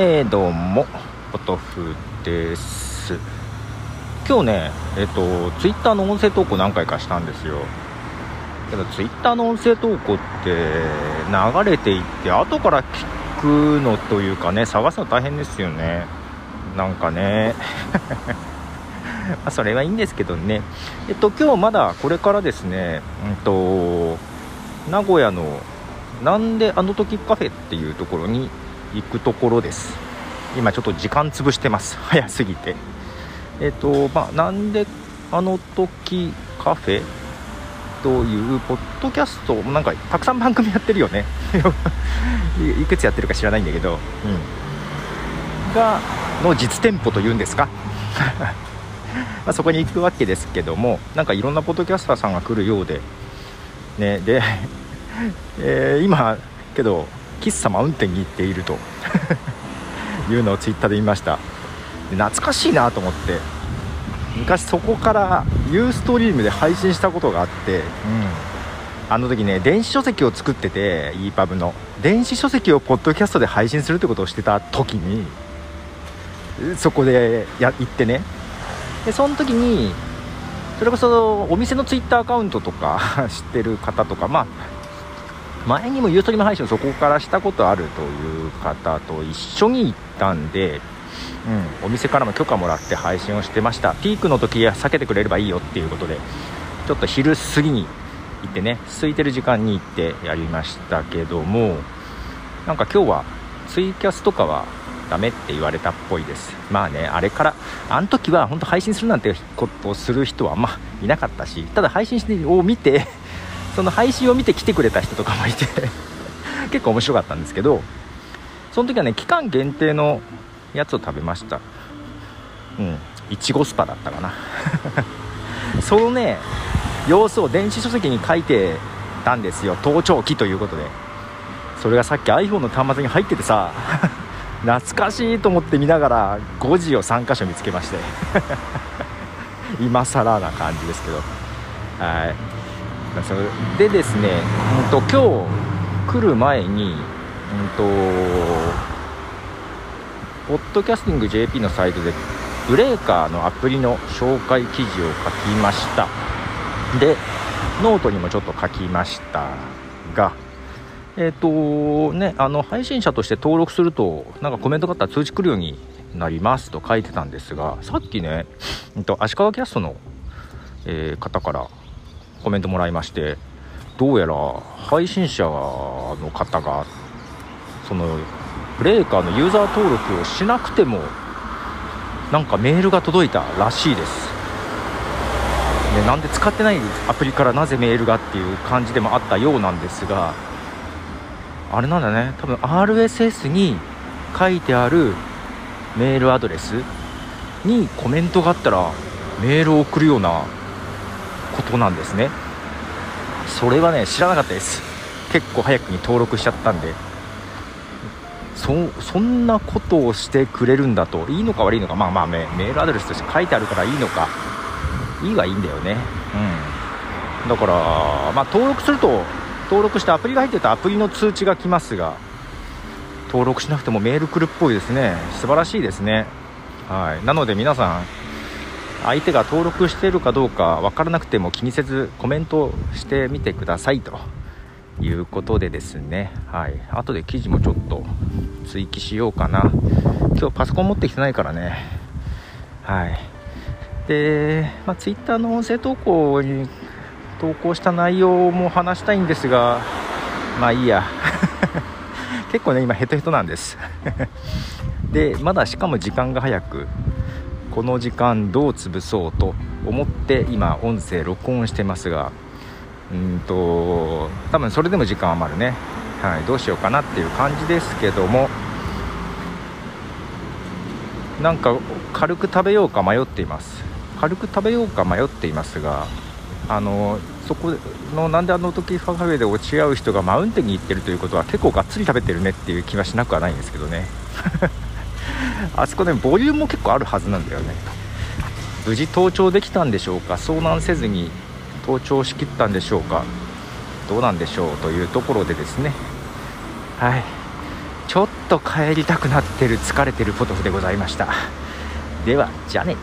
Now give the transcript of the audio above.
えー、どうもポトフです。今日ねえっ、とツイッターの音声投稿何回かしたんですよ。けどツイッターの音声投稿って流れていって後から聞くのというかね探すの大変ですよね。なんかね。まそれはいいんですけどね。えっと今日まだこれからですねうんと名古屋のなんであの時カフェっていうところに行くところです。今ちょっと時間潰してます。早すぎて。えっとまあなんであの時カフェ？というポッドキャスト？なんかたくさん番組やってるよね。いくつやってるか知らないんだけど、うん、がの実店舗というんですか？まそこに行くわけですけどもなんかいろんなポッドキャスターさんが来るようで。ねでえー、今けど喫茶マウンテンに行っていると いうのをツイッターで見ました。懐かしいなと思って。昔そこからユーストリームで配信したことがあって、うん、あの時ね電子書籍を作ってて EPUB の。電子書籍をポッドキャストで配信するってことをしてた時にそこでや行ってね。でその時にそれこそお店のツイッターアカウントとか 知ってる方とかまあ前にもユーストリーム配信をそこからしたことあるという方と一緒に行ったんで、うん、お店からも許可もらって配信をしてました。ピークの時は避けてくれればいいよっていうことでちょっと昼過ぎに行ってね空いてる時間に行ってやりましたけどもなんか今日はツイキャスとかはダメって言われたっぽいです。まあねあれからあの時は本当配信するなんてことをする人はあんまいなかったしただ配信を見てその配信を見て来てくれた人とかもいて 結構面白かったんですけどその時はね期間限定のやつを食べました。うんいちごスパだったかな。そのね様子を電子書籍に書いてたんですよ。盗聴器ということで。それがさっき iPhone の端末に入っててさ 懐かしいと思って見ながら5時を3箇所見つけまして。今更な感じですけど。はい。でですね、うんと、今日来る前に、うんと、ポッドキャスティング JP のサイトでブレーカーのアプリの紹介記事を書きました。でノートにもちょっと書きましたがえっ、ー、とねあの配信者として登録するとなんかコメントがあったら通知来るようになりますと書いてたんですがさっきね、えー、と足利キャストの、えー、方からコメントもらいましてどうやら配信者の方がその Spreaker のユーザー登録をしなくてもなんかメールが届いたらしいです、ね、なんで使ってないアプリからなぜメールがっていう感じでもあったようなんですがあれなんだね。多分 RSS に書いてあるメールアドレスにコメントがあったらメールを送るようなことなんですね。それはね知らなかったです。結構早くに登録しちゃったんで。そんなことをしてくれるんだと。いいのか悪いのか。まあまあメールアドレスとして書いてあるからいいのか。いいはいいんだよね。うん。だからまあ登録すると登録してアプリが入ってたアプリの通知が来ますが登録しなくてもメール来るっぽいですね。素晴らしいですね。はい。なので皆さん相手が登録しているかどうか分からなくても気にせずコメントしてみてくださいと。いうことでですね。はい。後で記事もちょっと追記しようかな。今日パソコン持ってきてないからね。はい。で、まあ、Twitter の音声投稿に投稿した内容も話したいんですがまあいいや。結構ね今ヘトヘトなんです。でまだしかも時間が早くこの時間どう潰そうと思って今音声録音してますがうんと多分それでも時間余るね、はい、どうしようかなっていう感じですけどもなんか軽く食べようか迷っています。軽く食べようか迷っていますがあのそこのなんであの時ファフェで落ち合う人がマウンテンに行ってるということは結構がっつり食べてるねっていう気はしなくはないんですけどね。あそこねボリュームも結構あるはずなんだよね。無事登頂できたんでしょうか。遭難せずに登頂しきったんでしょうか。どうなんでしょうというところでですね。はい。ちょっと帰りたくなってる疲れてるポトフでございました。ではじゃあね。